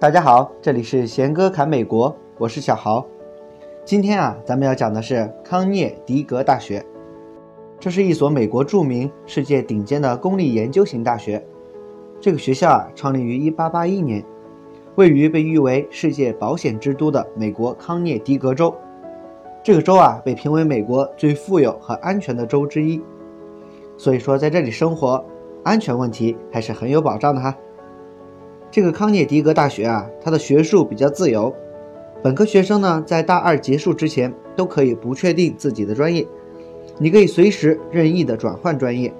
大家好，这里是贤哥侃美国，我是小豪。今天啊，咱们要讲的是康涅狄格大学。这是一所美国著名、世界顶尖的公立研究型大学。这个学校啊，创立于1881年，位于被誉为世界保险之都的美国康涅狄格州。这个州啊，被评为美国最富有和安全的州之一。所以说，在这里生活，安全问题还是很有保障的哈。这个康涅狄格大学啊，它的学术比较自由，本科学生呢，在大二结束之前都可以不确定自己的专业。你可以随时任意的转换专业，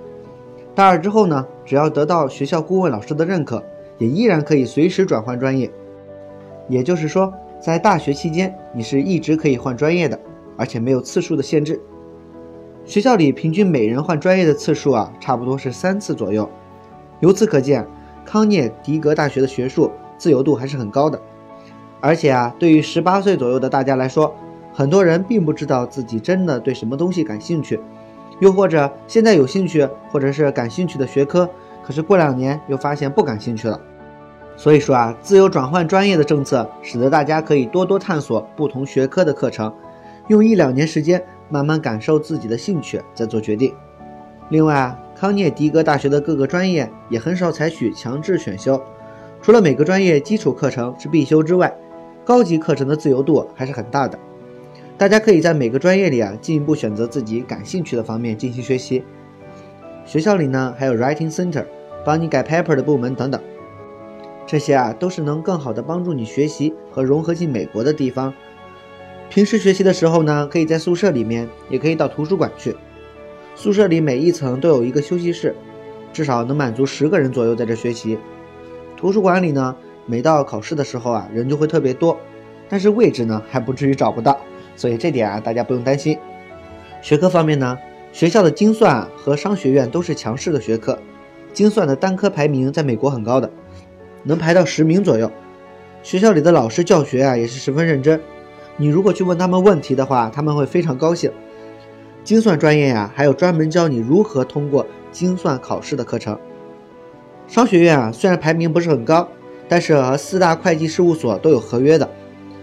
大二之后呢，只要得到学校顾问老师的认可，也依然可以随时转换专业。也就是说，在大学期间，你是一直可以换专业的，而且没有次数的限制。学校里平均每人换专业的次数啊，差不多是三次左右。由此可见，康涅狄格大学的学术自由度还是很高的。而且啊，对于十八岁左右的大家来说，很多人并不知道自己真的对什么东西感兴趣，又或者现在有兴趣或者是感兴趣的学科，可是过两年又发现不感兴趣了。所以说啊，自由转换专业的政策，使得大家可以多多探索不同学科的课程，用一两年时间慢慢感受自己的兴趣，再做决定。另外啊，康涅狄格大学的各个专业也很少采取强制选修，除了每个专业基础课程是必修之外，高级课程的自由度还是很大的。大家可以在每个专业里啊，进一步选择自己感兴趣的方面进行学习。学校里呢，还有 Writing Center，帮你改 paper 的部门等等。这些啊，都是能更好的帮助你学习和融合进美国的地方。平时学习的时候呢，可以在宿舍里面，也可以到图书馆去。宿舍里每一层都有一个休息室，至少能满足十个人左右在这学习。图书馆里呢，每到考试的时候啊，人就会特别多，但是位置呢，还不至于找不到。所以这点啊，大家不用担心。学科方面呢，学校的精算和商学院都是强势的学科，精算的单科排名在美国很高的，能排到十名左右。学校里的老师教学啊也是十分认真，你如果去问他们问题的话，他们会非常高兴。精算专业呀，还有专门教你如何通过精算考试的课程。商学院啊，虽然排名不是很高，但是和四大会计事务所都有合约的。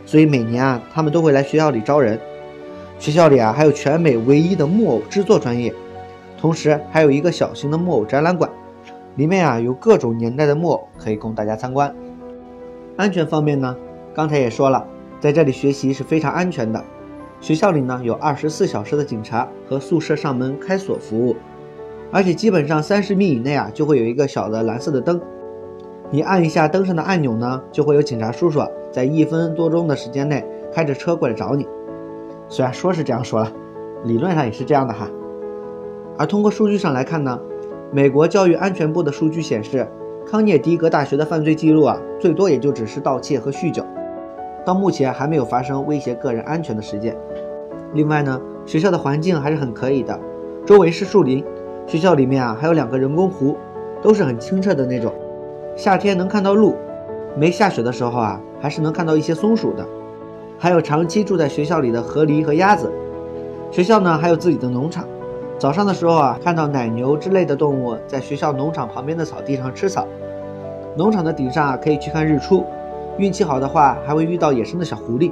所以每年啊，他们都会来学校里招人。学校里啊，还有全美唯一的木偶制作专业，同时还有一个小型的木偶展览馆，里面啊有各种年代的木偶可以供大家参观。安全方面呢，刚才也说了，在这里学习是非常安全的。学校里呢有二十四小时的警察和宿舍上门开锁服务，而且基本上三十米以内啊就会有一个小的蓝色的灯，你按一下灯上的按钮呢，就会有警察叔叔。在一分多钟的时间内开着车过来找你，虽然说是这样说了，理论上也是这样的哈。而通过数据上来看呢，美国教育安全部的数据显示，康涅狄格大学的犯罪记录啊，最多也就只是盗窃和酗酒，到目前还没有发生威胁个人安全的事件。另外呢，学校的环境还是很可以的，周围是树林，学校里面啊还有两个人工湖，都是很清澈的那种，夏天能看到鹿。没下雪的时候啊，还是能看到一些松鼠的，还有长期住在学校里的河狸和鸭子。学校呢还有自己的农场，早上的时候啊，看到奶牛之类的动物在学校农场旁边的草地上吃草。农场的顶上啊可以去看日出，运气好的话还会遇到野生的小狐狸。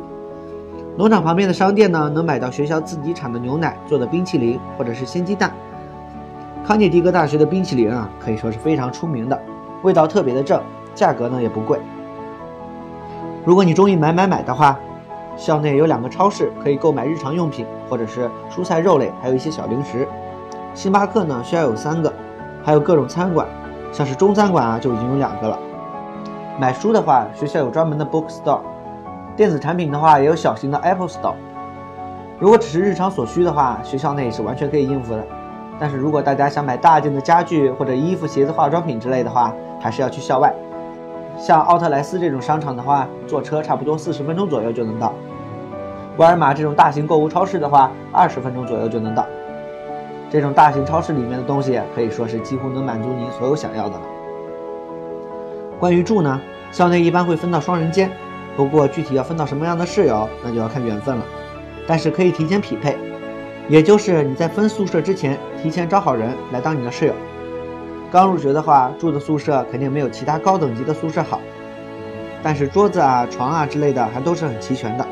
农场旁边的商店呢能买到学校自己产的牛奶做的冰淇淋或者是鲜鸡蛋。康涅狄格大学的冰淇淋啊可以说是非常出名的，味道特别的正，价格呢也不贵。如果你中意买买买的话，校内有两个超市可以购买日常用品，或者是蔬菜、肉类，还有一些小零食。星巴克呢需要有三个，还有各种餐馆，像是中餐馆啊就已经有两个了。买书的话，学校有专门的 bookstore。电子产品的话，也有小型的 Apple Store。如果只是日常所需的话，学校内是完全可以应付的。但是如果大家想买大件的家具或者衣服、鞋子、化妆品之类的话，还是要去校外。像奥特莱斯这种商场的话，坐车差不多四十分钟左右就能到；沃尔玛这种大型购物超市的话，二十分钟左右就能到。这种大型超市里面的东西可以说是几乎能满足您所有想要的了。关于住呢，校内一般会分到双人间，不过具体要分到什么样的室友，那就要看缘分了。但是可以提前匹配，也就是你在分宿舍之前，提前找好人来当你的室友。刚入学的话，住的宿舍肯定没有其他高等级的宿舍好。但是桌子啊、床啊之类的还都是很齐全的。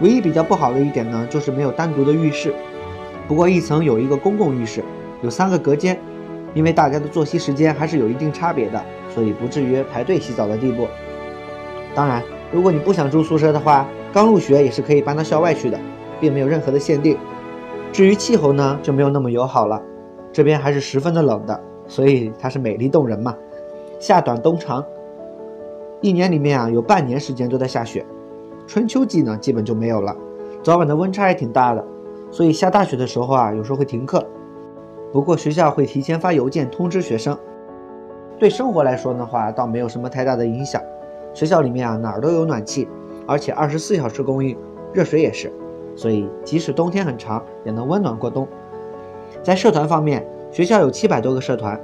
唯一比较不好的一点呢，就是没有单独的浴室。不过一层有一个公共浴室，有三个隔间，因为大家的作息时间还是有一定差别的，所以不至于排队洗澡的地步。当然，如果你不想住宿舍的话，刚入学也是可以搬到校外去的，并没有任何的限定。至于气候呢，就没有那么友好了，这边还是十分的冷的，所以它是美丽动人嘛。夏短冬长，一年里面啊有半年时间都在下雪，春秋季呢基本就没有了，早晚的温差也挺大的，所以下大雪的时候啊有时候会停课。不过学校会提前发邮件通知学生。对生活来说的话，倒没有什么太大的影响。学校里面啊哪儿都有暖气，而且二十四小时供应，热水也是。所以，即使冬天很长，也能温暖过冬。在社团方面，学校有七百多个社团，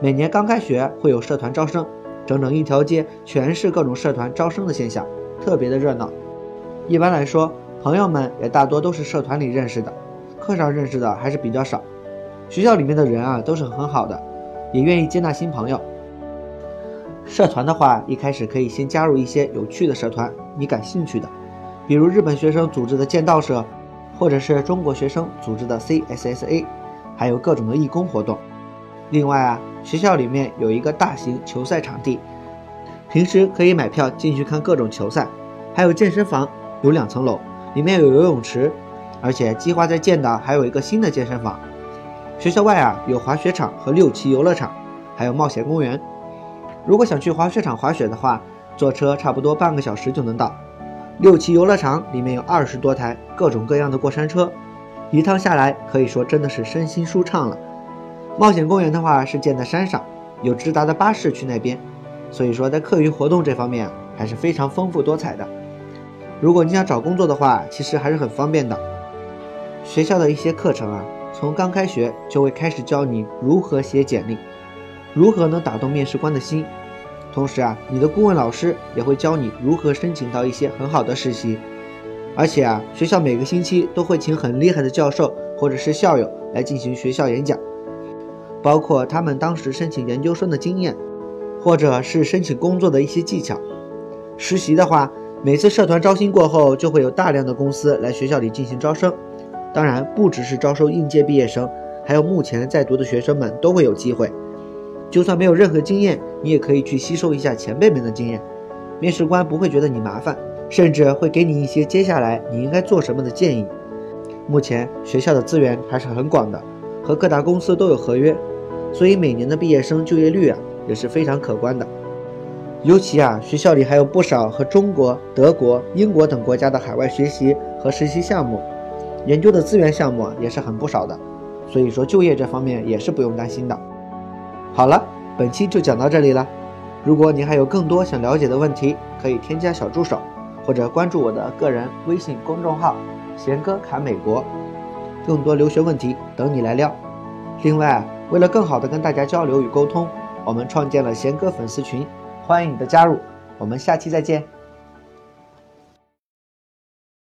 每年刚开学会有社团招生，整整一条街全是各种社团招生的现象，特别的热闹。一般来说，朋友们也大多都是社团里认识的，课上认识的还是比较少。学校里面的人啊都是很好的，也愿意接纳新朋友。社团的话，一开始可以先加入一些有趣的社团，你感兴趣的。比如日本学生组织的剑道社，或者是中国学生组织的 CSSA，还有各种的义工活动。另外啊，学校里面有一个大型球赛场地，平时可以买票进去看各种球赛。还有健身房，有两层楼，里面有游泳池，而且计划在建的还有一个新的健身房。学校外啊，有滑雪场和六旗游乐场，还有冒险公园。如果想去滑雪场滑雪的话，坐车差不多半个小时就能到。六旗游乐场里面有二十多台各种各样的过山车，一趟下来可以说真的是身心舒畅了。冒险公园的话是建在山上，有直达的巴士去那边，所以说在课余活动这方面还是非常丰富多彩的。如果你想找工作的话，其实还是很方便的。学校的一些课程啊，从刚开学就会开始教你如何写简历，如何能打动面试官的心。同时啊，你的顾问老师也会教你如何申请到一些很好的实习，而且啊，学校每个星期都会请很厉害的教授或者是校友来进行学校演讲，包括他们当时申请研究生的经验，或者是申请工作的一些技巧。实习的话，每次社团招新过后，就会有大量的公司来学校里进行招生，当然不只是招收应届毕业生，还有目前在读的学生们都会有机会。就算没有任何经验，你也可以去吸收一下前辈们的经验。面试官不会觉得你麻烦，甚至会给你一些接下来你应该做什么的建议。目前学校的资源还是很广的，和各大公司都有合约，所以每年的毕业生就业率啊也是非常可观的。尤其啊，学校里还有不少和中国、德国、英国等国家的海外学习和实习项目，研究的资源项目也是很不少的，所以说就业这方面也是不用担心的。好了，本期就讲到这里了。如果你还有更多想了解的问题，可以添加小助手，或者关注我的个人微信公众号“贤哥侃美国”，更多留学问题等你来撩。另外，为了更好的跟大家交流与沟通，我们创建了贤哥粉丝群，欢迎你的加入。我们下期再见。